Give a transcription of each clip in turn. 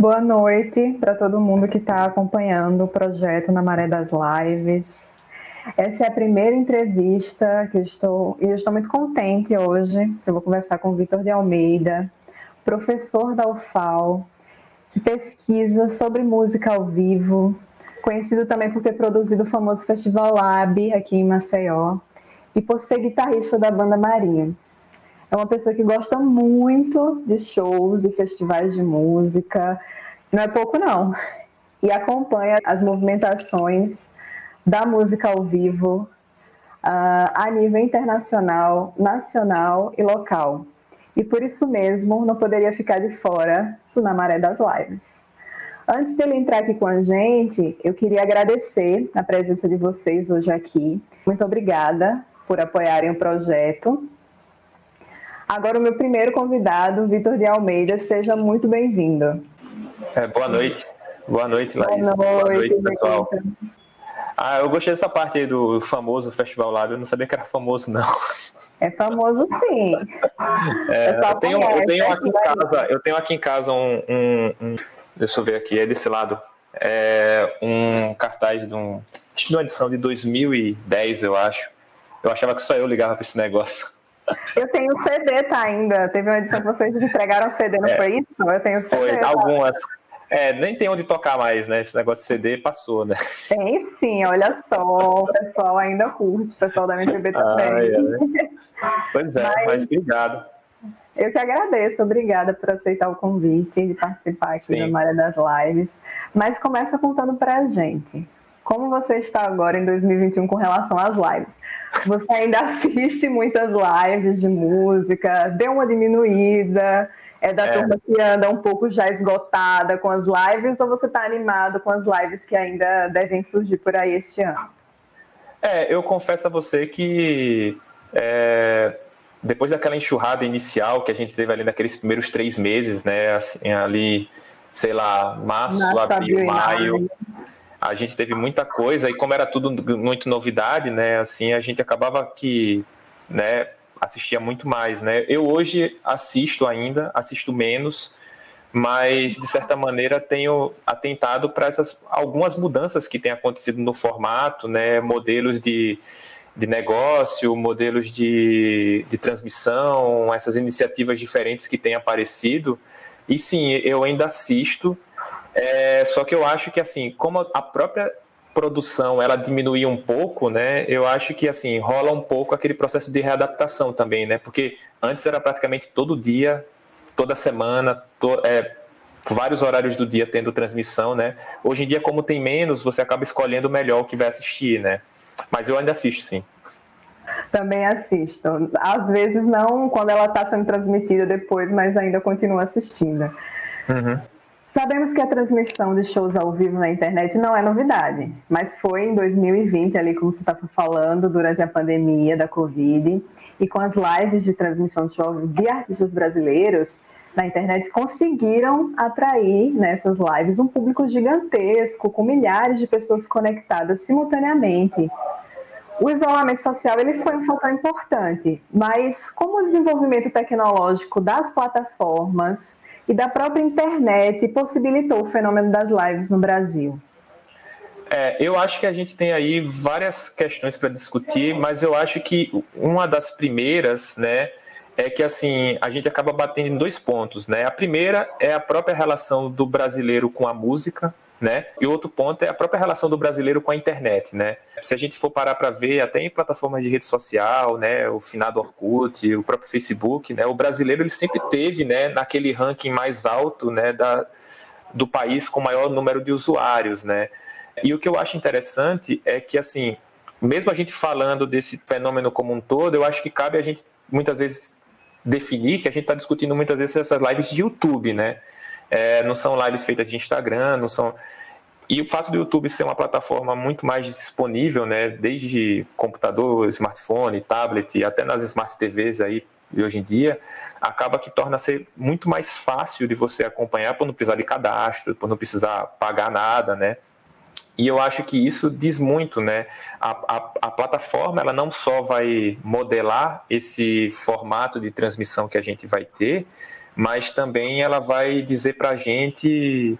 Boa noite para todo mundo que está acompanhando o projeto na Maré das Lives. Essa é a primeira entrevista que eu estou, e eu estou muito contente hoje, que eu vou conversar com o Vitor de Almeida, professor da UFAL, que pesquisa sobre música ao vivo, conhecido também por ter produzido o famoso Festival Lab aqui em Maceió, e por ser guitarrista da banda Marinha. É uma pessoa que gosta muito de shows e festivais de música, não é pouco não, e acompanha as movimentações da música ao vivo uh, a nível internacional, nacional e local. E por isso mesmo não poderia ficar de fora do Na Maré das Lives. Antes dele entrar aqui com a gente, eu queria agradecer a presença de vocês hoje aqui. Muito obrigada por apoiarem o projeto. Agora, o meu primeiro convidado, Vitor de Almeida, seja muito bem-vindo. É, boa noite. Boa noite, Laís. Boa noite, boa noite pessoal. Ah, eu gostei dessa parte aí do famoso Festival Lab. Eu não sabia que era famoso, não. É famoso, sim. É, eu, tenho, eu tenho aqui em casa, eu tenho aqui em casa um, um, um deixa eu ver aqui, é desse lado, é um cartaz de um, acho de uma edição de 2010, eu acho. Eu achava que só eu ligava para esse negócio. Eu tenho CD, tá ainda. Teve uma edição que vocês entregaram CD, não é, foi isso? Eu tenho CD. Foi, tá? algumas. É, nem tem onde tocar mais, né? Esse negócio de CD passou, né? Tem sim, olha só, o pessoal ainda curte, o pessoal da MPB também. Ah, é, né? Pois é, mas, mas, obrigado. Eu que agradeço, obrigada por aceitar o convite de participar aqui sim. da Maria das Lives. Mas começa contando pra gente. Como você está agora em 2021 com relação às lives? Você ainda assiste muitas lives de música? Deu uma diminuída? É da é. turma que anda um pouco já esgotada com as lives ou você está animado com as lives que ainda devem surgir por aí este ano? É, eu confesso a você que é, depois daquela enxurrada inicial que a gente teve ali naqueles primeiros três meses, né, assim, ali, sei lá, março, Nossa, abril, maio, a gente teve muita coisa e como era tudo muito novidade, né, assim, a gente acabava que, né, assistia muito mais, né. Eu hoje assisto ainda, assisto menos, mas de certa maneira tenho atentado para essas algumas mudanças que têm acontecido no formato, né, modelos de, de negócio, modelos de, de transmissão, essas iniciativas diferentes que têm aparecido. E sim, eu ainda assisto, é, só que eu acho que assim, como a própria produção ela diminuiu um pouco, né? Eu acho que assim rola um pouco aquele processo de readaptação também, né? Porque antes era praticamente todo dia, toda semana, to, é, vários horários do dia tendo transmissão, né? Hoje em dia, como tem menos, você acaba escolhendo melhor o que vai assistir, né? Mas eu ainda assisto, sim. Também assisto. Às vezes não quando ela está sendo transmitida depois, mas ainda continuo assistindo. Uhum. Sabemos que a transmissão de shows ao vivo na internet não é novidade, mas foi em 2020, ali como você estava falando, durante a pandemia da Covid, e com as lives de transmissão de shows de artistas brasileiros na internet, conseguiram atrair nessas lives um público gigantesco, com milhares de pessoas conectadas simultaneamente. O isolamento social ele foi um fator importante, mas como o desenvolvimento tecnológico das plataformas e da própria internet possibilitou o fenômeno das lives no Brasil? É, eu acho que a gente tem aí várias questões para discutir, mas eu acho que uma das primeiras, né, é que assim a gente acaba batendo em dois pontos, né? A primeira é a própria relação do brasileiro com a música, né? E outro ponto é a própria relação do brasileiro com a internet, né? Se a gente for parar para ver, até em plataformas de rede social, né, o finado Orkut, o próprio Facebook, né, o brasileiro ele sempre teve, né, naquele ranking mais alto, né, da, do país com maior número de usuários, né? E o que eu acho interessante é que assim, mesmo a gente falando desse fenômeno como um todo, eu acho que cabe a gente muitas vezes definir que a gente está discutindo muitas vezes essas lives de YouTube, né? É, não são lives feitas de Instagram, não são. E o fato do YouTube ser uma plataforma muito mais disponível, né, desde computador, smartphone, tablet, até nas smart TVs aí de hoje em dia, acaba que torna ser muito mais fácil de você acompanhar por não precisar de cadastro, por não precisar pagar nada, né? E eu acho que isso diz muito, né? A, a, a, plataforma ela não só vai modelar esse formato de transmissão que a gente vai ter, mas também ela vai dizer para a gente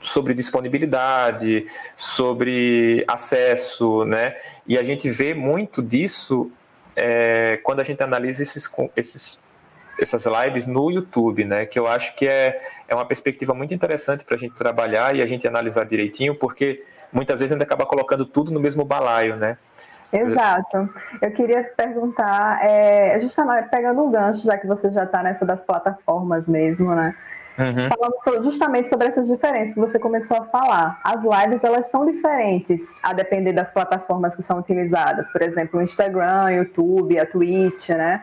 sobre disponibilidade, sobre acesso, né? E a gente vê muito disso é, quando a gente analisa esses, esses, essas lives no YouTube, né? Que eu acho que é, é uma perspectiva muito interessante para a gente trabalhar e a gente analisar direitinho, porque muitas vezes a gente acaba colocando tudo no mesmo balaio, né? Exato. Eu queria perguntar, é, justamente pegando o gancho, já que você já está nessa das plataformas mesmo, né? Uhum. Falando justamente sobre essas diferenças que você começou a falar. As lives, elas são diferentes a depender das plataformas que são utilizadas. Por exemplo, o Instagram, o YouTube, a Twitch, né?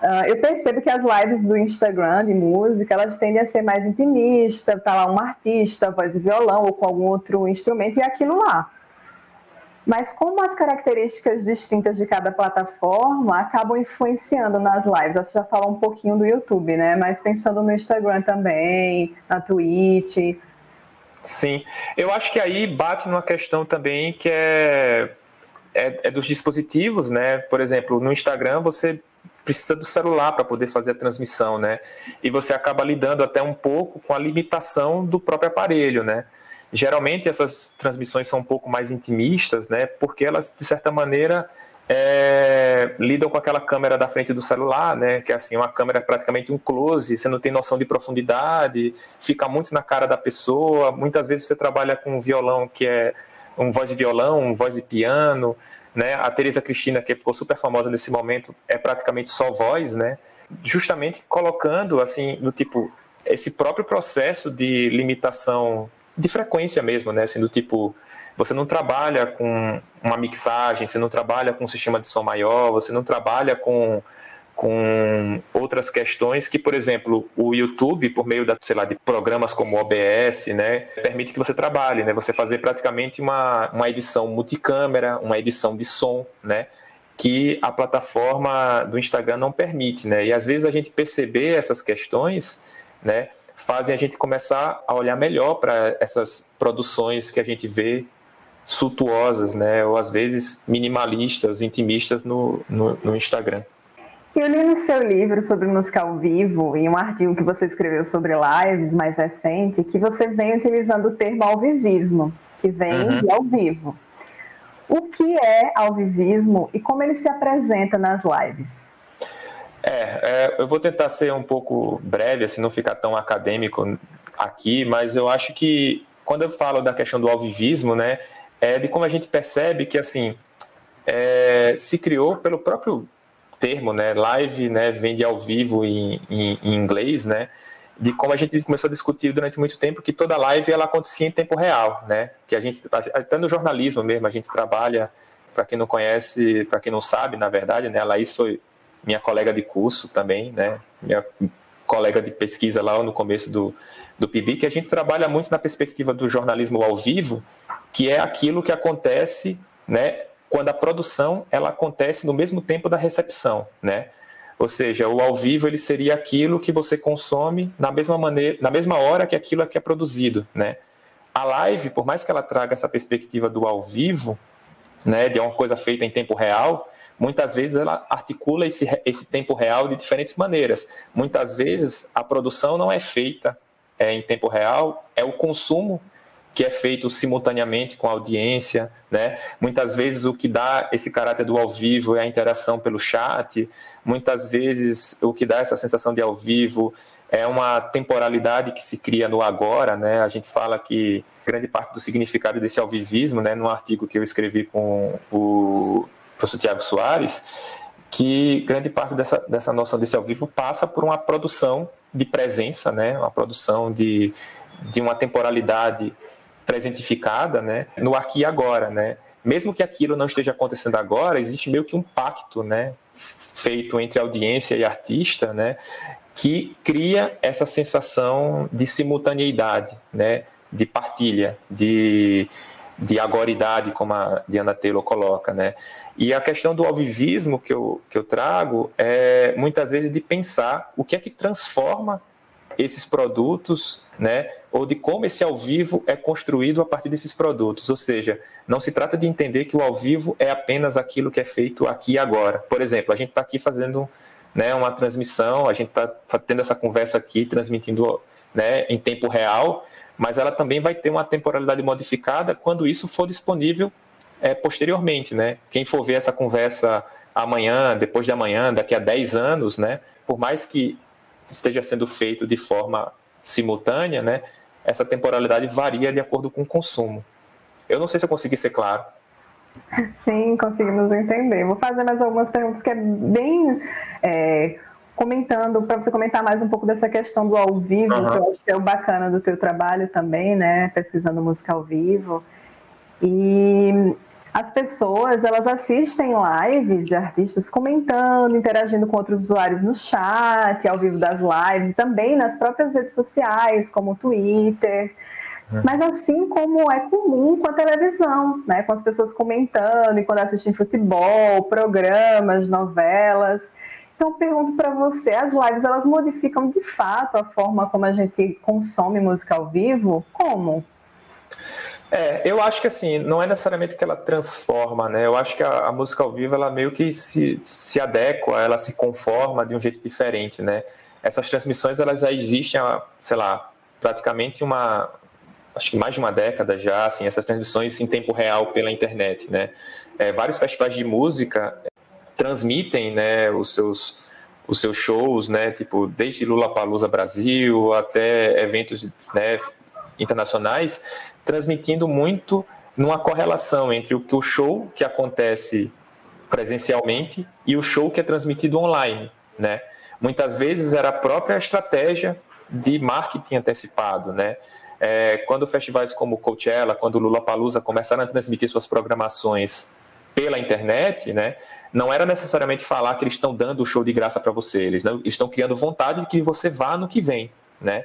Uh, eu percebo que as lives do Instagram de música, elas tendem a ser mais intimistas, tá lá um artista, voz e violão ou com algum outro instrumento e aquilo lá. Mas como as características distintas de cada plataforma acabam influenciando nas lives. Você já falou um pouquinho do YouTube, né? Mas pensando no Instagram também, na Twitch. Sim, eu acho que aí bate numa questão também que é, é, é dos dispositivos, né? Por exemplo, no Instagram você precisa do celular para poder fazer a transmissão, né? E você acaba lidando até um pouco com a limitação do próprio aparelho, né? Geralmente essas transmissões são um pouco mais intimistas, né? Porque elas, de certa maneira, é, lidam com aquela câmera da frente do celular, né? Que é assim, uma câmera praticamente um close, você não tem noção de profundidade, fica muito na cara da pessoa. Muitas vezes você trabalha com um violão que é um voz de violão, um voz de piano, né? A Teresa Cristina, que ficou super famosa nesse momento, é praticamente só voz, né? Justamente colocando assim, no tipo esse próprio processo de limitação de frequência mesmo, né? Assim, do tipo, você não trabalha com uma mixagem, você não trabalha com um sistema de som maior, você não trabalha com, com outras questões que, por exemplo, o YouTube, por meio da, sei lá, de programas como o OBS, né, permite que você trabalhe, né? Você fazer praticamente uma, uma edição multicâmera, uma edição de som, né? que a plataforma do Instagram não permite, né? E às vezes a gente perceber essas questões, né, fazem a gente começar a olhar melhor para essas produções que a gente vê suntuosas, né? Ou às vezes minimalistas, intimistas no, no, no Instagram. Eu li no seu livro sobre música ao vivo, em um artigo que você escreveu sobre lives mais recente, que você vem utilizando o termo alvivismo, que vem uhum. de ao vivo. O que é alvivismo e como ele se apresenta nas lives? É, é, eu vou tentar ser um pouco breve, assim, não ficar tão acadêmico aqui, mas eu acho que quando eu falo da questão do alvivismo, né, é de como a gente percebe que, assim, é, se criou pelo próprio termo, né, live, né, vem de ao vivo em, em, em, inglês, né, de como a gente começou a discutir durante muito tempo que toda live ela acontecia em tempo real, né, que a gente, até no jornalismo mesmo, a gente trabalha, para quem não conhece, para quem não sabe, na verdade, né, a Laís foi minha colega de curso também, né? Minha colega de pesquisa lá no começo do, do PIB, que a gente trabalha muito na perspectiva do jornalismo ao vivo, que é aquilo que acontece, né? Quando a produção ela acontece no mesmo tempo da recepção, né? Ou seja, o ao vivo ele seria aquilo que você consome na mesma maneira, na mesma hora que aquilo é que é produzido, né? A live, por mais que ela traga essa perspectiva do ao vivo, né, de uma coisa feita em tempo real, muitas vezes ela articula esse, esse tempo real de diferentes maneiras. Muitas vezes a produção não é feita é, em tempo real, é o consumo que é feito simultaneamente com a audiência, né? Muitas vezes o que dá esse caráter do ao vivo é a interação pelo chat, muitas vezes o que dá essa sensação de ao vivo é uma temporalidade que se cria no agora, né? A gente fala que grande parte do significado desse alvivismo, né, num artigo que eu escrevi com o professor Tiago Soares, que grande parte dessa, dessa noção desse ao vivo passa por uma produção de presença, né? Uma produção de, de uma temporalidade presentificada, né? No aqui e agora, né? Mesmo que aquilo não esteja acontecendo agora, existe meio que um pacto, né? Feito entre audiência e artista, né? Que cria essa sensação de simultaneidade, né? de partilha, de, de agoridade, como a Diana Taylor coloca. Né? E a questão do alvivismo que eu, que eu trago é muitas vezes de pensar o que é que transforma esses produtos, né, ou de como esse ao vivo é construído a partir desses produtos. Ou seja, não se trata de entender que o ao vivo é apenas aquilo que é feito aqui e agora. Por exemplo, a gente está aqui fazendo né, uma transmissão, a gente está tendo essa conversa aqui, transmitindo né, em tempo real, mas ela também vai ter uma temporalidade modificada quando isso for disponível é, posteriormente, né? Quem for ver essa conversa amanhã, depois de amanhã, daqui a 10 anos, né? Por mais que esteja sendo feito de forma simultânea, né? Essa temporalidade varia de acordo com o consumo. Eu não sei se eu consegui ser claro. Sim, conseguimos entender. Vou fazer mais algumas perguntas que é bem é, comentando, para você comentar mais um pouco dessa questão do ao vivo, uhum. que eu acho que é o bacana do teu trabalho também, né? Pesquisando música ao vivo. E as pessoas elas assistem lives de artistas comentando, interagindo com outros usuários no chat, ao vivo das lives, também nas próprias redes sociais, como o Twitter. É. Mas assim como é comum com a televisão, né? com as pessoas comentando e quando assistem futebol, programas, novelas. Então pergunto para você, as lives elas modificam de fato a forma como a gente consome música ao vivo? Como? É, eu acho que assim, não é necessariamente que ela transforma, né? Eu acho que a, a, música ao vivo, ela meio que se, se adequa, ela se conforma de um jeito diferente, né? Essas transmissões, elas já existem há, sei lá, praticamente uma, acho que mais de uma década já, assim, essas transmissões em tempo real pela internet, né? É, vários festivais de música transmitem, né, os seus os seus shows, né, tipo desde Lula Palusa Brasil até eventos, né, internacionais, transmitindo muito numa correlação entre o que o show que acontece presencialmente e o show que é transmitido online, né? Muitas vezes era a própria estratégia de marketing antecipado, né? É, quando festivais como Coachella, quando Lula Palusa começaram a transmitir suas programações pela internet, né? Não era necessariamente falar que eles estão dando o show de graça para você, eles, estão criando vontade de que você vá no que vem, né?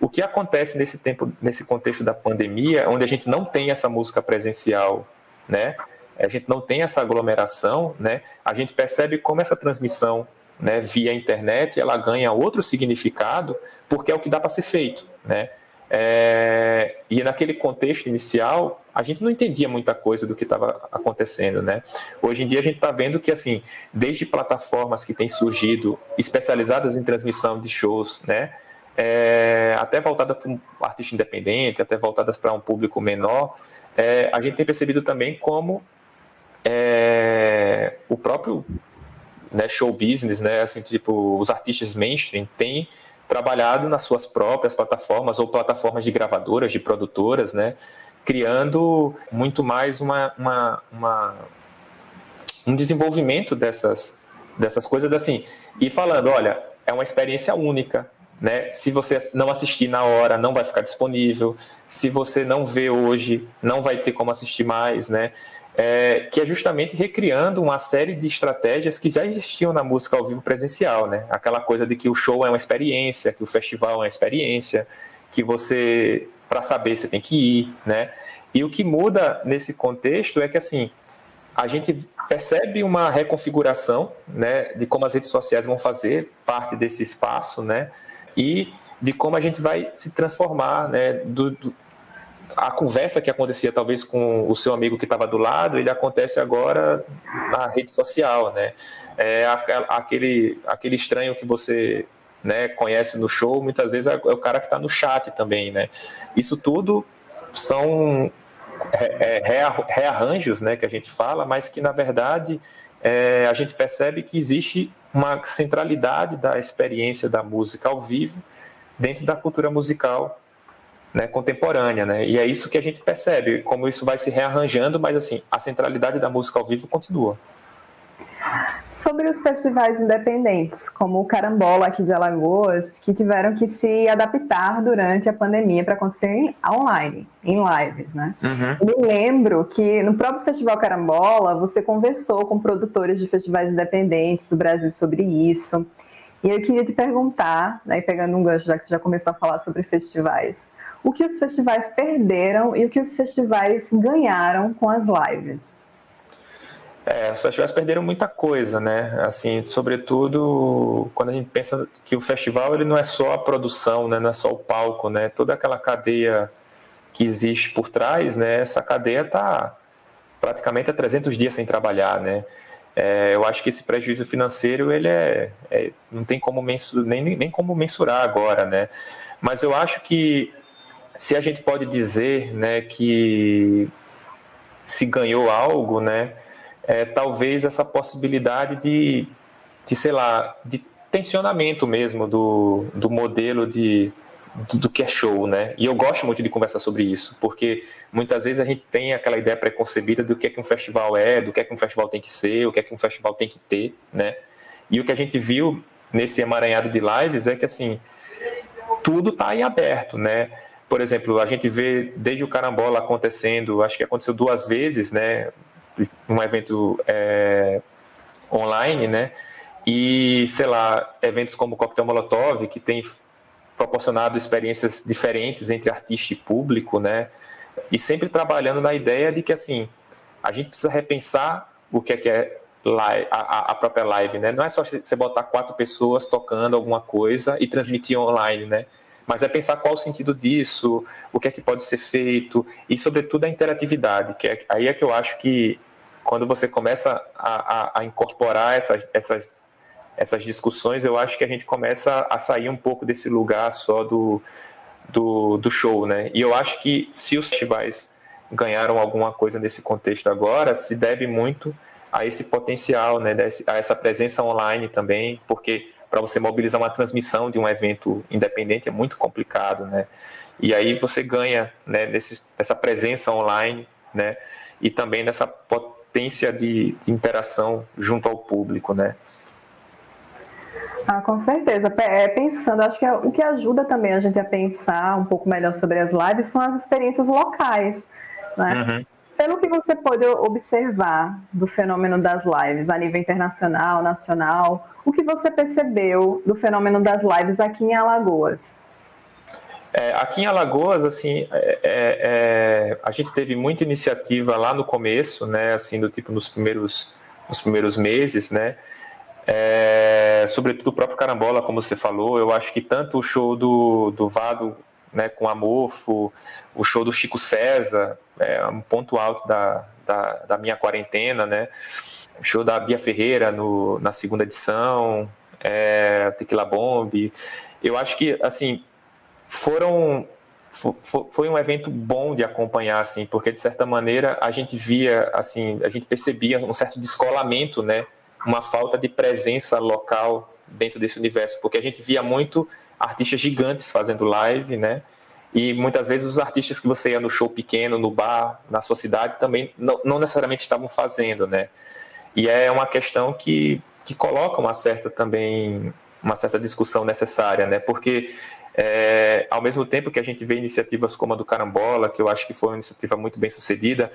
O que acontece nesse tempo, nesse contexto da pandemia, onde a gente não tem essa música presencial, né? A gente não tem essa aglomeração, né? A gente percebe como essa transmissão, né, via internet, ela ganha outro significado, porque é o que dá para ser feito, né? É, e naquele contexto inicial, a gente não entendia muita coisa do que estava acontecendo, né? Hoje em dia a gente está vendo que, assim, desde plataformas que têm surgido especializadas em transmissão de shows, né? é, até voltadas para um artista independente, até voltadas para um público menor, é, a gente tem percebido também como é, o próprio né, show business, né, assim, tipo, os artistas mainstream têm trabalhado nas suas próprias plataformas ou plataformas de gravadoras, de produtoras, né, criando muito mais uma, uma, uma um desenvolvimento dessas, dessas coisas assim, e falando, olha, é uma experiência única, né? Se você não assistir na hora, não vai ficar disponível. Se você não vê hoje, não vai ter como assistir mais, né? É, que é justamente recriando uma série de estratégias que já existiam na música ao vivo presencial, né? Aquela coisa de que o show é uma experiência, que o festival é uma experiência, que você, para saber, você tem que ir, né? E o que muda nesse contexto é que, assim, a gente percebe uma reconfiguração, né, de como as redes sociais vão fazer parte desse espaço, né? e de como a gente vai se transformar, né? Do, do, a conversa que acontecia talvez com o seu amigo que estava do lado, ele acontece agora na rede social, né? É aquele, aquele estranho que você né, conhece no show, muitas vezes é, é o cara que está no chat também, né? Isso tudo são é, rearranjos, né, que a gente fala, mas que na verdade é, a gente percebe que existe uma centralidade da experiência da música ao vivo dentro da cultura musical né, contemporânea, né? E é isso que a gente percebe, como isso vai se rearranjando, mas assim, a centralidade da música ao vivo continua. Sobre os festivais independentes, como o Carambola aqui de Alagoas, que tiveram que se adaptar durante a pandemia para acontecer online, em lives, né? Uhum. Me lembro que no próprio Festival Carambola você conversou com produtores de festivais independentes do Brasil sobre isso. E eu queria te perguntar, né, pegando um gancho, já que você já começou a falar sobre festivais, o que os festivais perderam e o que os festivais ganharam com as lives? É, os festivais perderam muita coisa, né? Assim, sobretudo quando a gente pensa que o festival ele não é só a produção, né? Não é só o palco, né? Toda aquela cadeia que existe por trás, né? Essa cadeia está praticamente há 300 dias sem trabalhar, né? é, eu acho que esse prejuízo financeiro ele é, é não tem como mensurar, nem, nem como mensurar agora, né? Mas eu acho que se a gente pode dizer, né, que se ganhou algo, né, é, talvez essa possibilidade de, de, sei lá, de tensionamento mesmo do, do modelo de, do, do, que é show, né? E eu gosto muito de conversar sobre isso, porque muitas vezes a gente tem aquela ideia preconcebida do que é que um festival é, do que é que um festival tem que ser, o que é que um festival tem que ter, né? E o que a gente viu nesse emaranhado de lives é que, assim, tudo está em aberto, né? Por exemplo, a gente vê desde o carambola acontecendo, acho que aconteceu duas vezes, né? Um evento é, online, né? E, sei lá, eventos como o Coquetel Molotov, que tem proporcionado experiências diferentes entre artista e público, né? E sempre trabalhando na ideia de que, assim, a gente precisa repensar o que é que é live, a, a, própria live, né? Não é só você botar quatro pessoas tocando alguma coisa e transmitir online, né? Mas é pensar qual o sentido disso, o que é que pode ser feito e, sobretudo, a interatividade, que é, aí é que eu acho que quando você começa a, a, a incorporar essas, essas, essas discussões, eu acho que a gente começa a sair um pouco desse lugar só do, do, do show, né? E eu acho que se os festivais ganharam alguma coisa nesse contexto agora, se deve muito a esse potencial, né, a essa presença online também, porque para você mobilizar uma transmissão de um evento independente é muito complicado, né? E aí você ganha né, nesse, nessa presença online, né? E também nessa potência de, de interação junto ao público, né? Ah, com certeza. É, pensando, acho que é, o que ajuda também a gente a pensar um pouco melhor sobre as lives são as experiências locais, né? Uhum pelo que você pode observar do fenômeno das lives a nível internacional, nacional, o que você percebeu do fenômeno das lives aqui em Alagoas? É, aqui em Alagoas, assim, é, é, é, a gente teve muita iniciativa lá no começo, né, assim, do tipo nos primeiros, nos primeiros meses, né, é, sobretudo o próprio Carambola, como você falou, eu acho que tanto o show do, do Vado né, com a Mofo, o show do Chico César, é um ponto alto da, da, da minha quarentena, né? O show da Bia Ferreira no, na segunda edição, é, Tequila Bomb. Eu acho que, assim, foram foi um evento bom de acompanhar assim porque de certa maneira a gente via assim a gente percebia um certo descolamento né uma falta de presença local dentro desse universo porque a gente via muito artistas gigantes fazendo live né e muitas vezes os artistas que você ia no show pequeno, no bar, na sua cidade, também não, não necessariamente estavam fazendo, né? E é uma questão que, que coloca uma certa também uma certa discussão necessária, né? Porque é, ao mesmo tempo que a gente vê iniciativas como a do Carambola, que eu acho que foi uma iniciativa muito bem sucedida,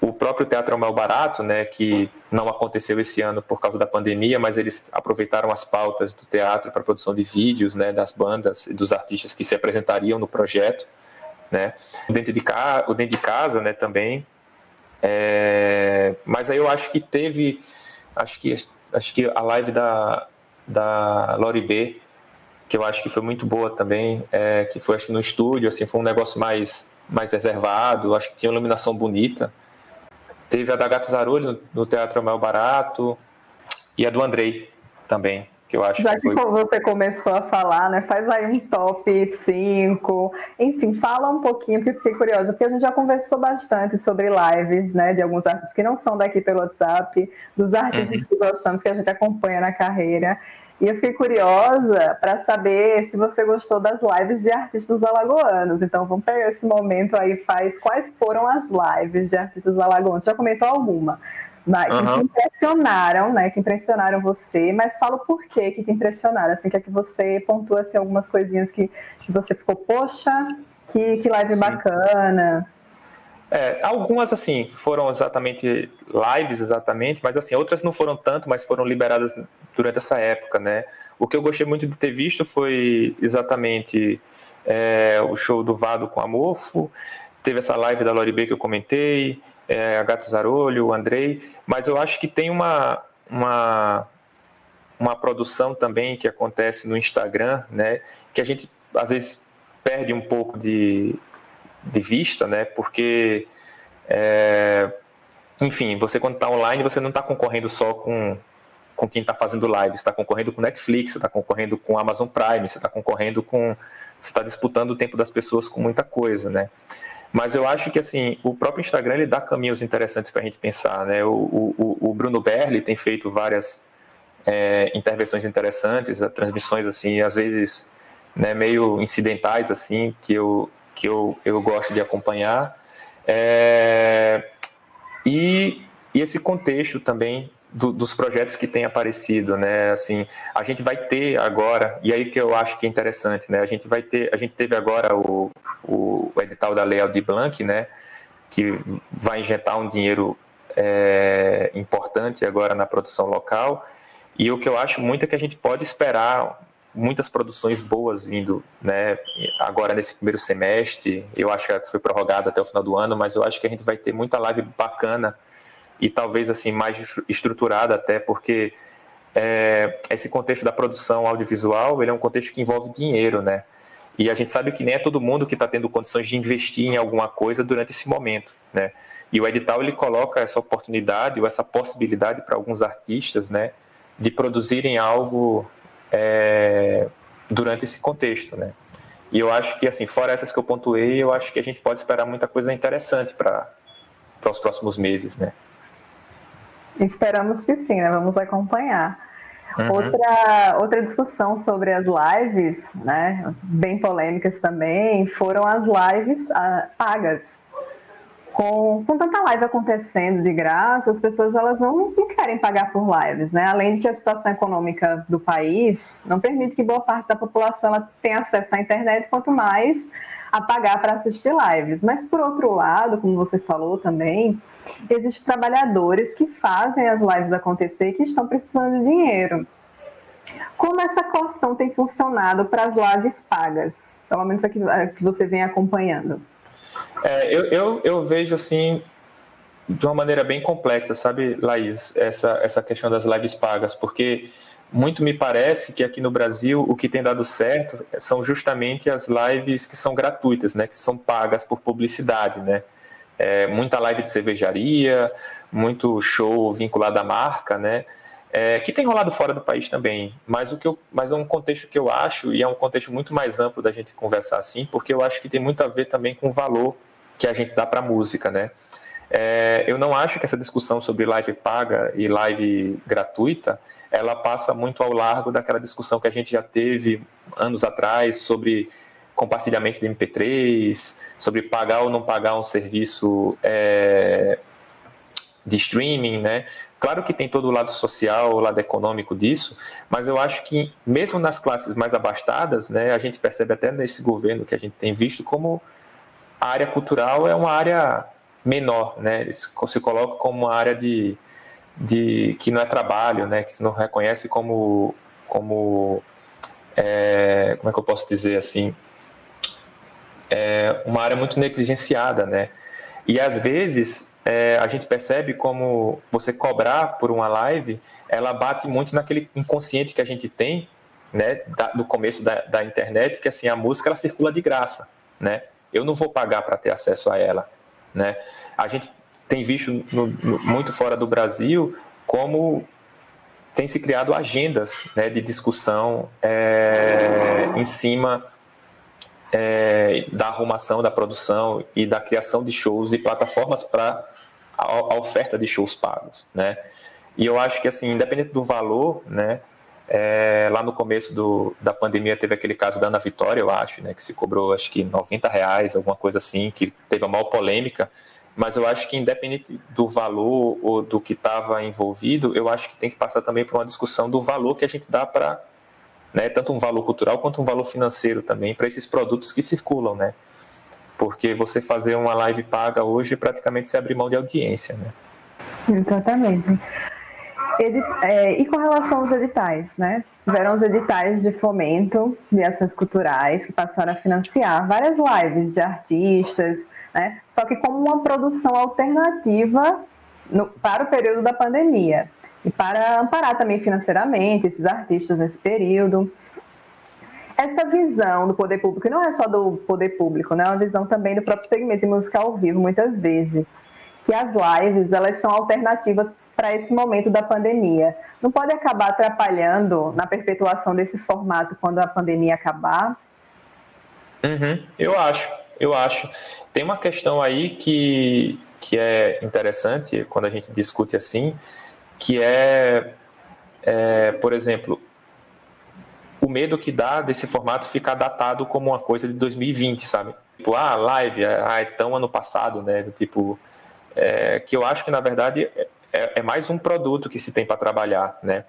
o próprio Teatro Mal Barato, né, que não aconteceu esse ano por causa da pandemia, mas eles aproveitaram as pautas do teatro para produção de vídeos, né, das bandas e dos artistas que se apresentariam no projeto, né, o Dentro de, o Dentro de Casa, né, também, é... mas aí eu acho que teve, acho que, acho que a live da, da Lori B que eu acho que foi muito boa também, é, que foi acho que no estúdio, assim, foi um negócio mais, mais reservado, acho que tinha iluminação bonita. Teve a da Gato Zarulho no Teatro Mel Barato e a do Andrei também, que eu acho Já que, que foi... você começou a falar, né, faz aí um top 5, enfim, fala um pouquinho, porque fiquei curiosa, porque a gente já conversou bastante sobre lives, né, de alguns artistas que não são daqui pelo WhatsApp, dos artistas uhum. que gostamos, que a gente acompanha na carreira, e eu fiquei curiosa para saber se você gostou das lives de artistas alagoanos. Então vamos pegar esse momento aí, faz quais foram as lives de artistas alagoanos. Já comentou alguma? Mas, uhum. que impressionaram, né? Que impressionaram você, mas fala o porquê que te impressionaram. Assim, quer que você pontua assim, algumas coisinhas que, que você ficou, poxa, que, que live Sim. bacana. É, algumas, assim, foram exatamente lives, exatamente, mas, assim, outras não foram tanto, mas foram liberadas durante essa época, né? O que eu gostei muito de ter visto foi exatamente é, o show do Vado com a Mofo, teve essa live da Lori B que eu comentei, é, a Gato Zarolho, o Andrei, mas eu acho que tem uma, uma, uma produção também que acontece no Instagram, né? Que a gente, às vezes, perde um pouco de de vista, né? Porque é, enfim, você quando está online, você não está concorrendo só com, com quem está fazendo live, está concorrendo com Netflix, está concorrendo com Amazon Prime, você está concorrendo com. Você está disputando o tempo das pessoas com muita coisa, né? Mas eu acho que assim, o próprio Instagram ele dá caminhos interessantes para a gente pensar, né? O, o, o Bruno Berli tem feito várias é, intervenções interessantes, transmissões assim, às vezes né, meio incidentais assim, que eu que eu, eu gosto de acompanhar. É, e, e esse contexto também do, dos projetos que têm aparecido, né? Assim, a gente vai ter agora, e aí que eu acho que é interessante, né? A gente vai ter, a gente teve agora o, o, o edital da Lei Aldir Blanc, né? Que vai injetar um dinheiro é, importante agora na produção local. E o que eu acho muito é que a gente pode esperar muitas produções boas vindo, né? Agora nesse primeiro semestre, eu acho que foi prorrogado até o final do ano, mas eu acho que a gente vai ter muita live bacana e talvez assim mais estruturada até, porque é, esse contexto da produção audiovisual ele é um contexto que envolve dinheiro, né? E a gente sabe que nem é todo mundo que está tendo condições de investir em alguma coisa durante esse momento, né? E o edital ele coloca essa oportunidade ou essa possibilidade para alguns artistas, né, de produzirem algo é, durante esse contexto, né? E eu acho que, assim, fora essas que eu pontuei, eu acho que a gente pode esperar muita coisa interessante para os próximos meses, né? Esperamos que sim, né? Vamos acompanhar. Uhum. Outra, outra discussão sobre as lives, né, bem polêmicas também, foram as lives ah, pagas com, com tanta live acontecendo de graça, as pessoas elas não, não querem pagar por lives, né? Além de que a situação econômica do país não permite que boa parte da população ela tenha acesso à internet, quanto mais a pagar para assistir lives. Mas por outro lado, como você falou também, existem trabalhadores que fazem as lives acontecer e que estão precisando de dinheiro. Como essa coação tem funcionado para as lives pagas? Pelo menos aqui que você vem acompanhando. É, eu, eu, eu, vejo assim de uma maneira bem complexa, sabe, Laís, essa, essa questão das lives pagas, porque muito me parece que aqui no Brasil o que tem dado certo são justamente as lives que são gratuitas, né, que são pagas por publicidade, né. É, muita live de cervejaria, muito show vinculado à marca, né, é, que tem rolado fora do país também, mas o que eu, mas é um contexto que eu acho e é um contexto muito mais amplo da gente conversar assim, porque eu acho que tem muito a ver também com o valor que a gente dá para a música, né? É, eu não acho que essa discussão sobre live paga e live gratuita, ela passa muito ao largo daquela discussão que a gente já teve anos atrás sobre compartilhamento de MP3, sobre pagar ou não pagar um serviço é, de streaming, né? Claro que tem todo o lado social, o lado econômico disso, mas eu acho que mesmo nas classes mais abastadas, né, a gente percebe até nesse governo que a gente tem visto como a área cultural é uma área menor, né? Eles se coloca como uma área de, de que não é trabalho, né? Que se não reconhece como como é, como é que eu posso dizer assim é uma área muito negligenciada, né? E às vezes é, a gente percebe como você cobrar por uma live, ela bate muito naquele inconsciente que a gente tem, né, da, do começo da, da, internet, que assim a música ela circula de graça, né? Eu não vou pagar para ter acesso a ela, né? A gente tem visto no, no, muito fora do Brasil como tem se criado agendas né, de discussão é, em cima é, da arrumação, da produção e da criação de shows e plataformas para a, a, oferta de shows pagos, né? E eu acho que, assim, independente do valor, né? É, lá no começo do, da pandemia teve aquele caso da Ana Vitória, eu acho, né? Que se cobrou, acho que 90 reais, alguma coisa assim, que teve a maior polêmica. Mas eu acho que, independente do valor ou do que estava envolvido, eu acho que tem que passar também por uma discussão do valor que a gente dá para né, tanto um valor cultural quanto um valor financeiro também para esses produtos que circulam, né? Porque você fazer uma live paga hoje praticamente se abrir mão de audiência, né? Exatamente. É, e com relação aos editais, né? Tiveram os editais de fomento de ações culturais que passaram a financiar várias lives de artistas, né? Só que como uma produção alternativa no, para o período da pandemia e para amparar também financeiramente esses artistas nesse período. Essa visão do poder público, e não é só do poder público, né? é uma visão também do próprio segmento de música ao vivo, muitas vezes, que as lives elas são alternativas para esse momento da pandemia. Não pode acabar atrapalhando na perpetuação desse formato quando a pandemia acabar? Uhum, eu acho, eu acho. Tem uma questão aí que, que é interessante quando a gente discute assim, que é, é por exemplo, o medo que dá desse formato ficar datado como uma coisa de 2020, sabe? Tipo, ah, live, ah, é tão ano passado, né? Tipo, é, que eu acho que na verdade é, é mais um produto que se tem para trabalhar, né?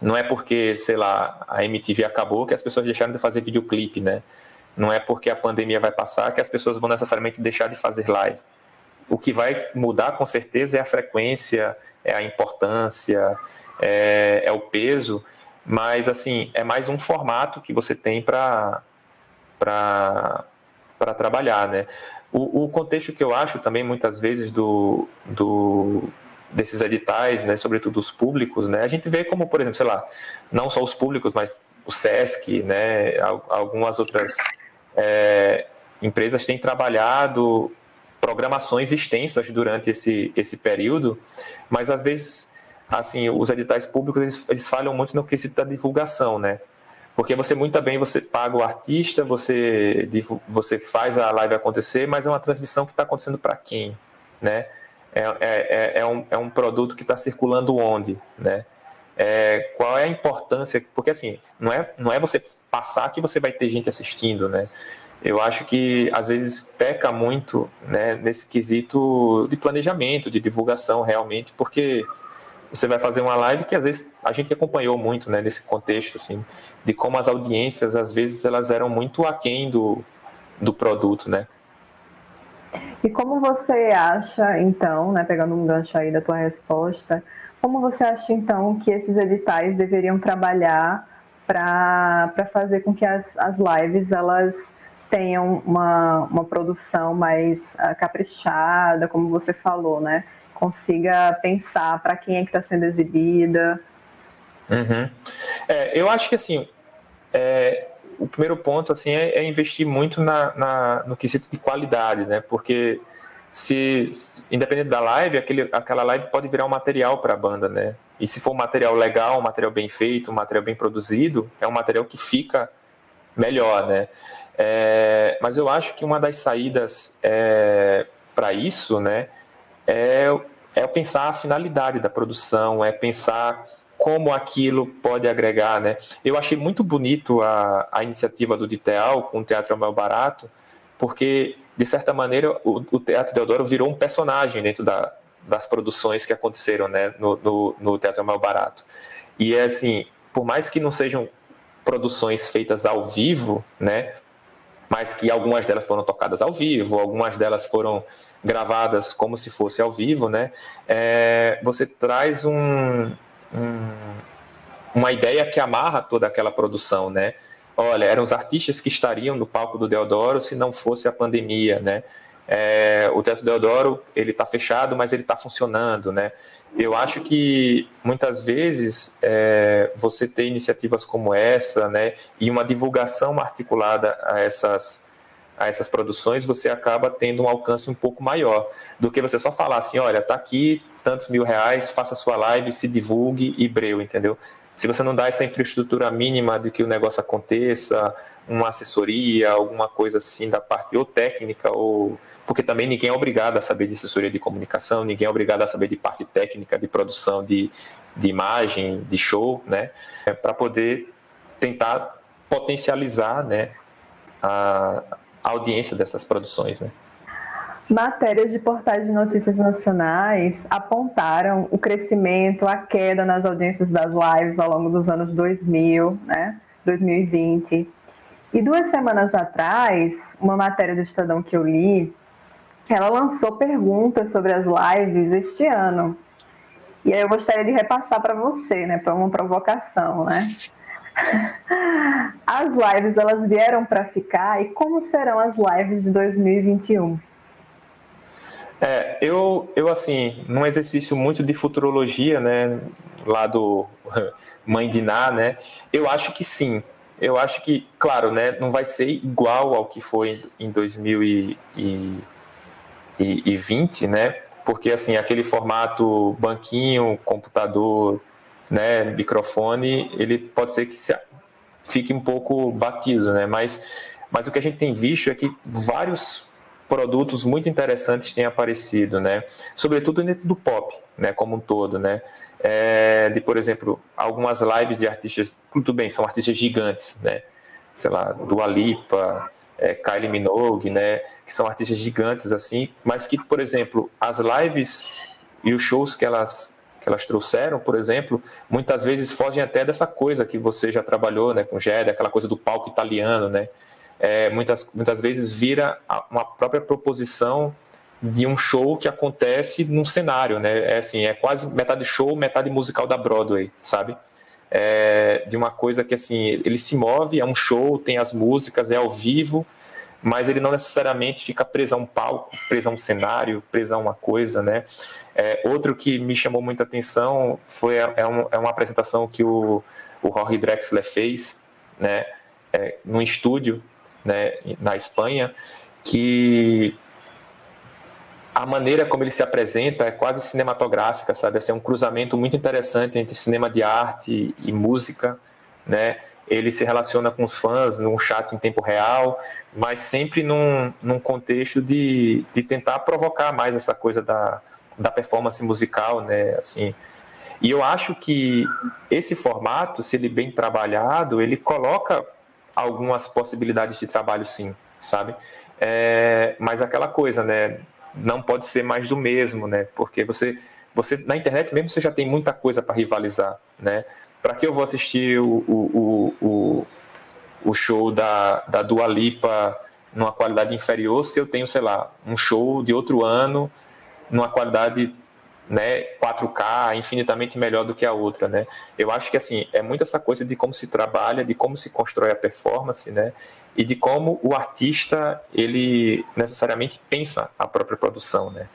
Não é porque, sei lá, a MTV acabou que as pessoas deixaram de fazer videoclipe, né? Não é porque a pandemia vai passar que as pessoas vão necessariamente deixar de fazer live. O que vai mudar com certeza é a frequência, é a importância, é, é o peso, mas assim, é mais um formato que você tem para trabalhar, né? O, o, contexto que eu acho também muitas vezes do, do desses editais, né, sobretudo os públicos, né, a gente vê como, por exemplo, sei lá, não só os públicos, mas o SESC, né, algumas outras é, empresas têm trabalhado programações extensas durante esse, esse período, mas às vezes, assim, os editais públicos, eles, eles falham muito no quesito da divulgação, né, porque você muito bem você paga o artista, você você faz a live acontecer, mas é uma transmissão que está acontecendo para quem, né? É, é, é, é, um, é um produto que está circulando onde, né? É, qual é a importância? Porque assim, não é, não é você passar que você vai ter gente assistindo, né? Eu acho que às vezes peca muito né, nesse quesito de planejamento, de divulgação realmente, porque você vai fazer uma live que às vezes a gente acompanhou muito, né, nesse contexto, assim, de como as audiências, às vezes, elas eram muito aquém do, do produto, né. E como você acha, então, né, pegando um gancho aí da tua resposta, como você acha, então, que esses editais deveriam trabalhar para fazer com que as, as lives, elas tenham uma, uma produção mais uh, caprichada, como você falou, né? Consiga pensar para quem é que está sendo exibida. Uhum. É, eu acho que assim, é, o primeiro ponto assim é, é investir muito na, na, no quesito de qualidade, né? Porque se, independente da live, aquele, aquela live pode virar um material para a banda, né? E se for um material legal, um material bem feito, um material bem produzido, é um material que fica melhor, né? É, mas eu acho que uma das saídas é, para isso, né, é, é pensar a finalidade da produção, é pensar como aquilo pode agregar, né? Eu achei muito bonito a, a iniciativa do Diteal com o Teatro Mel Barato, porque, de certa maneira, o, o Teatro Deodoro virou um personagem dentro da, das produções que aconteceram né, no, no, no Teatro Mel Barato. E, é assim, por mais que não sejam produções feitas ao vivo, né, mas que algumas delas foram tocadas ao vivo, algumas delas foram gravadas como se fosse ao vivo, né? É, você traz um, um, uma ideia que amarra toda aquela produção, né? Olha, eram os artistas que estariam no palco do Deodoro se não fosse a pandemia, né? É, o Teatro Deodoro ele está fechado, mas ele está funcionando, né? Eu acho que muitas vezes é, você ter iniciativas como essa, né, e uma divulgação articulada a essas a essas produções, você acaba tendo um alcance um pouco maior do que você só falar assim, olha, tá aqui tantos mil reais, faça sua live, se divulgue e breu, entendeu? Se você não dá essa infraestrutura mínima de que o negócio aconteça, uma assessoria, alguma coisa assim da parte ou técnica ou porque também ninguém é obrigado a saber de assessoria de comunicação, ninguém é obrigado a saber de parte técnica, de produção de, de imagem, de show, né? É para poder tentar potencializar, né, a, audiência dessas produções, né? Matérias de portais de notícias nacionais apontaram o crescimento, a queda nas audiências das lives ao longo dos anos 2000, né, 2020. E duas semanas atrás, uma matéria do Estadão que eu li ela lançou perguntas sobre as lives este ano. E aí eu gostaria de repassar para você, né, para uma provocação, né? As lives elas vieram para ficar e como serão as lives de 2021? É, eu, eu assim, num exercício muito de futurologia, né, lá do Mãe de Ná, né, eu acho que sim. Eu acho que, claro, né, não vai ser igual ao que foi em 2000 e, e e, e 20, né? porque assim aquele formato banquinho, computador, né, microfone, ele pode ser que se, fique um pouco batido, né? Mas, mas o que a gente tem visto é que vários produtos muito interessantes têm aparecido, né? Sobretudo dentro do pop, né? Como um todo, né? É, de, por exemplo, algumas lives de artistas, tudo bem, são artistas gigantes, né? Sei lá, Dua Lipa, é, Kylie Minogue, né? Que são artistas gigantes, assim, mas que, por exemplo, as lives e os shows que elas que elas trouxeram, por exemplo, muitas vezes fogem até dessa coisa que você já trabalhou, né, com Géder, aquela coisa do palco italiano, né? É, muitas, muitas vezes vira uma própria proposição de um show que acontece num cenário, né? É assim, é quase metade show, metade musical da Broadway, sabe? É, de uma coisa que assim, ele se move, é um show, tem as músicas, é ao vivo, mas ele não necessariamente fica preso a um palco, preso a um cenário, preso a uma coisa, né? É, outro que me chamou muita atenção foi é, um, é uma apresentação que o, o Rory Drexler fez, né? É, num estúdio, né? Na Espanha, que a maneira como ele se apresenta é quase cinematográfica, sabe? Assim, é um cruzamento muito interessante entre cinema de arte e música, né? ele se relaciona com os fãs num chat em tempo real, mas sempre num, num contexto de, de tentar provocar mais essa coisa da, da performance musical, né? Assim, e eu acho que esse formato, se ele bem trabalhado, ele coloca algumas possibilidades de trabalho, sim, sabe? É, mas aquela coisa, né? Não pode ser mais do mesmo, né? Porque você, você na internet mesmo você já tem muita coisa para rivalizar, né? para que eu vou assistir o, o, o, o show da, da Dua Lipa numa qualidade inferior se eu tenho, sei lá, um show de outro ano numa qualidade né, 4K infinitamente melhor do que a outra, né? Eu acho que assim é muito essa coisa de como se trabalha, de como se constrói a performance, né? E de como o artista ele necessariamente pensa a própria produção, né?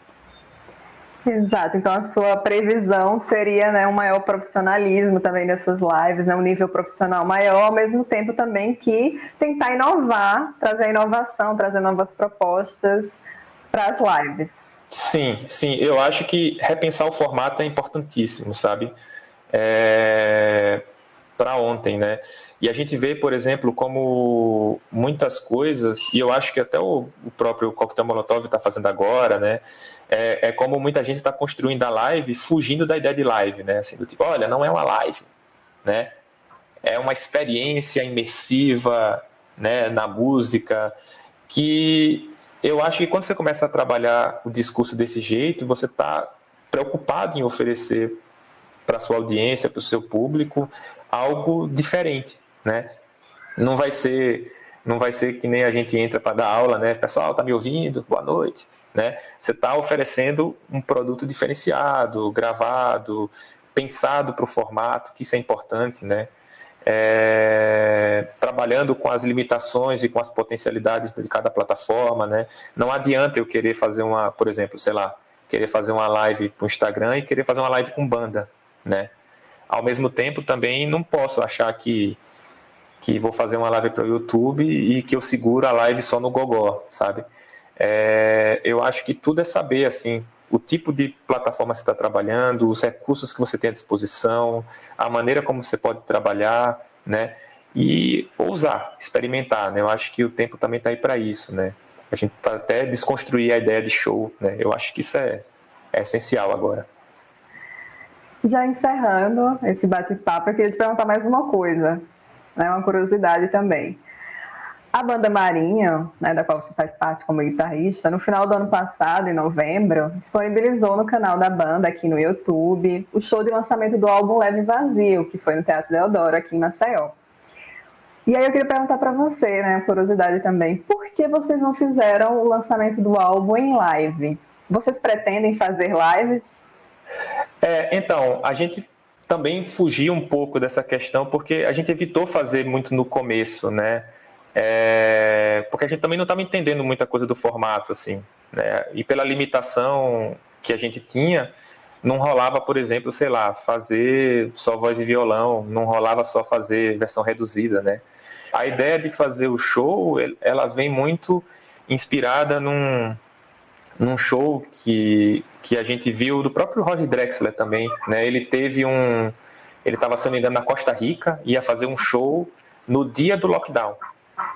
Exato, então a sua previsão seria né, um maior profissionalismo também dessas lives, né, um nível profissional maior, ao mesmo tempo também que tentar inovar, trazer inovação, trazer novas propostas para as lives. Sim, sim, eu acho que repensar o formato é importantíssimo, sabe? É... Para ontem, né? E a gente vê, por exemplo, como muitas coisas, e eu acho que até o, próprio Coquetel Molotov está fazendo agora, né? é, é como muita gente está construindo a live fugindo da ideia de live, né? Assim, do tipo, olha, não é uma live, né? É uma experiência imersiva, né, na música, que eu acho que quando você começa a trabalhar o discurso desse jeito, você está preocupado em oferecer para sua audiência, para o seu público, algo diferente, né? Não vai ser, não vai ser que nem a gente entra para dar aula, né? Pessoal, tá me ouvindo? Boa noite. Né? Você está oferecendo um produto diferenciado, gravado, pensado para o formato, que isso é importante, né? É, trabalhando com as limitações e com as potencialidades de cada plataforma, né? Não adianta eu querer fazer uma, por exemplo, sei lá, querer fazer uma live para o Instagram e querer fazer uma live com banda, né? Ao mesmo tempo, também não posso achar que que vou fazer uma live para o YouTube e que eu seguro a live só no Gogó, sabe? É, eu acho que tudo é saber assim o tipo de plataforma que você está trabalhando, os recursos que você tem à disposição, a maneira como você pode trabalhar, né? E ousar, experimentar, né? Eu acho que o tempo também está aí para isso, né? A gente pode até desconstruir a ideia de show, né? Eu acho que isso é, é essencial agora. Já encerrando esse bate-papo, eu queria te perguntar mais uma coisa, né? Uma curiosidade também. A banda Marinha, né, da qual você faz parte como guitarrista, no final do ano passado, em novembro, disponibilizou no canal da banda aqui no YouTube o show de lançamento do álbum Leve Vazio, que foi no Teatro Deodoro, aqui em Maceió. E aí eu queria perguntar para você, né, curiosidade também, por que vocês não fizeram o lançamento do álbum em live? Vocês pretendem fazer lives? É, então, a gente também fugiu um pouco dessa questão porque a gente evitou fazer muito no começo, né? É, porque a gente também não estava entendendo muita coisa do formato, assim, né? E pela limitação que a gente tinha, não rolava, por exemplo, sei lá, fazer só voz e violão, não rolava só fazer versão reduzida, né? A ideia de fazer o show, ela vem muito inspirada num, num show que, que a gente viu do próprio Roger Drexler também, né? Ele teve um, ele estava se não me engano na Costa Rica, ia fazer um show no dia do lockdown,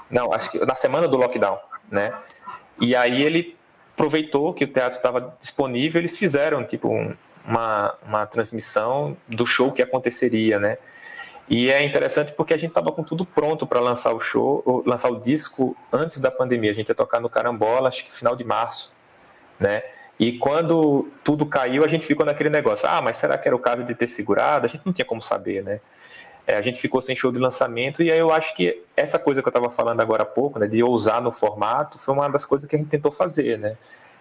não, acho que na semana do lockdown, né? E aí ele aproveitou que o teatro estava disponível, eles fizeram tipo um, uma, uma transmissão do show que aconteceria, né? E é interessante porque a gente estava com tudo pronto para lançar o show, lançar o disco antes da pandemia. A gente ia tocar no Carambola, acho que final de março, né? E quando tudo caiu, a gente ficou naquele negócio: ah, mas será que era o caso de ter segurado? A gente não tinha como saber, né? É, a gente ficou sem show de lançamento e aí eu acho que essa coisa que eu estava falando agora há pouco, né, de ousar no formato, foi uma das coisas que a gente tentou fazer, né?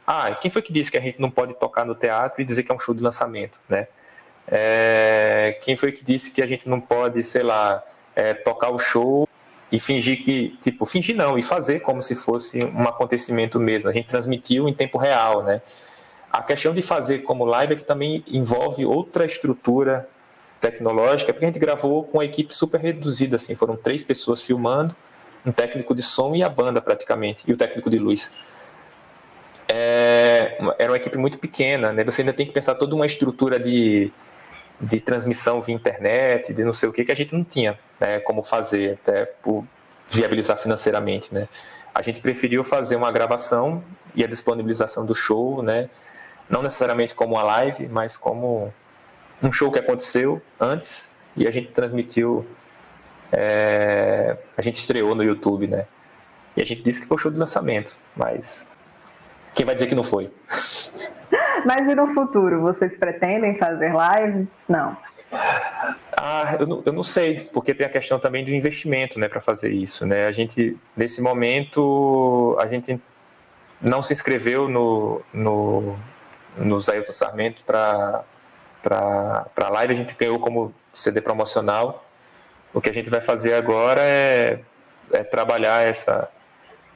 Ah, quem foi que disse que a gente não pode tocar no teatro e dizer que é um show de lançamento, né? É, quem foi que disse que a gente não pode, sei lá, é, tocar o show e fingir que, tipo, fingir não, e fazer como se fosse um acontecimento mesmo. A gente transmitiu em tempo real, né? A questão de fazer como live é que também envolve outra estrutura tecnológica, porque a gente gravou com uma equipe super reduzida, assim, foram três pessoas filmando, um técnico de som e a banda praticamente, e o técnico de luz é, era uma equipe muito pequena, né? Você ainda tem que pensar toda uma estrutura de, de transmissão via internet, de não sei o que, que a gente não tinha né, como fazer, até por viabilizar financeiramente, né? A gente preferiu fazer uma gravação e a disponibilização do show, né? Não necessariamente como uma live, mas como um show que aconteceu antes e a gente transmitiu, é, a gente estreou no YouTube, né? E a gente disse que foi o show de lançamento, mas quem vai dizer que não foi? Mas e no futuro? Vocês pretendem fazer lives? Não. Ah, eu não, eu não sei, porque tem a questão também do investimento, né, para fazer isso, né? A gente, nesse momento, a gente não se inscreveu no, no, no Zailton Sarmento para para live, a gente ganhou como CD promocional. O que a gente vai fazer agora é, é trabalhar essa,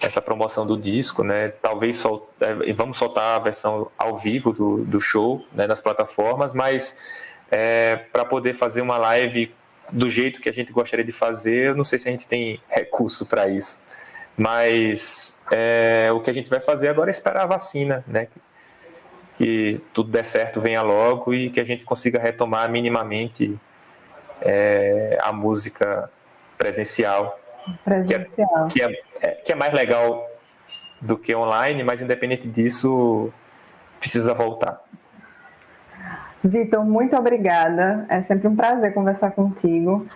essa promoção do disco, né? Talvez sol, é, vamos soltar a versão ao vivo do, do show né, nas plataformas, mas é, para poder fazer uma live do jeito que a gente gostaria de fazer, eu não sei se a gente tem recurso para isso. Mas é, o que a gente vai fazer agora é esperar a vacina, né? Que, tudo der certo, venha logo e que a gente consiga retomar minimamente é, a música presencial Presencial. Que é, que é, que é mais legal do que online, mas independente disso, precisa voltar. Vitor, muito obrigada. É sempre um prazer conversar contigo.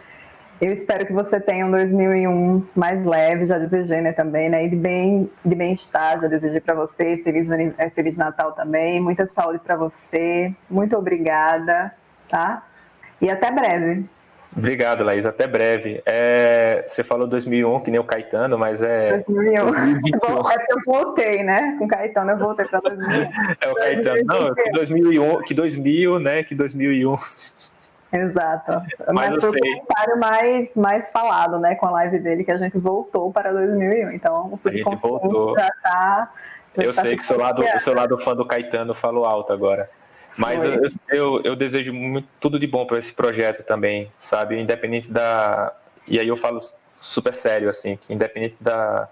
Eu espero que você tenha um 2001 mais leve, já desejei, né, também, né, e de bem, de bem-estar, já desejei para você, feliz, é, feliz Natal também, muita saúde para você, muito obrigada, tá? E até breve. Obrigado, Laís. Até breve. É, você falou 2001, que nem o Caetano, mas é 2001. 2021. É que eu voltei, né? Com o Caetano eu voltei para 2001. É o Caetano. Não, que 2001, que 2000, né? Que 2001. Exato. Mas, mas foi sei. o comentário mais, mais falado, né? Com a live dele, que a gente voltou para 2001. Então, o subconsciente já está... Eu tá sei que o seu, lado, o seu lado fã do Caetano falou alto agora. Mas eu, eu, eu, desejo muito, tudo de bom para esse projeto também, sabe? Independente da. E aí eu falo super sério, assim, que independente da,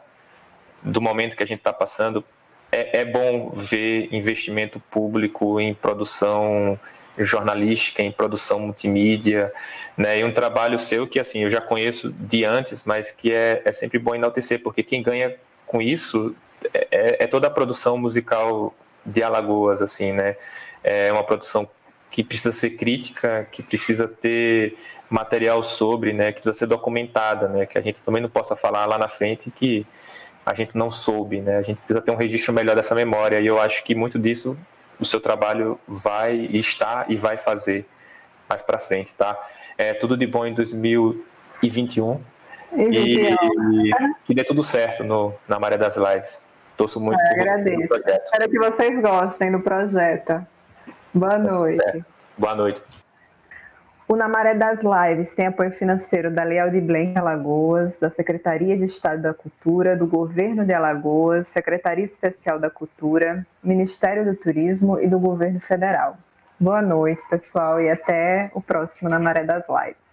do momento que a gente está passando, é, é bom ver investimento público em produção jornalística, em produção multimídia, né? E um trabalho seu que, assim, eu já conheço de antes, mas que é, é sempre bom enaltecer, porque quem ganha com isso é, é, é toda a produção musical de Alagoas, assim, né? É uma produção que precisa ser crítica, que precisa ter material sobre, né? Que precisa ser documentada, né? Que a gente também não possa falar lá na frente que a gente não soube, né? A gente precisa ter um registro melhor dessa memória e eu acho que muito disso o seu trabalho vai está e vai fazer mais para frente, tá? É tudo de bom em 2021 e, e que dê tudo certo no, na Maré das Lives. Torço muito ah, por agradeço. Espero que vocês gostem do projeto. Boa noite. Certo. Boa noite. O Na Maré das Lives tem apoio financeiro da Leal de Blanc Alagoas, da Secretaria de Estado da Cultura, do Governo de Alagoas, Secretaria Especial da Cultura, Ministério do Turismo e do Governo Federal. Boa noite, pessoal, e até o próximo Na Maré das Lives.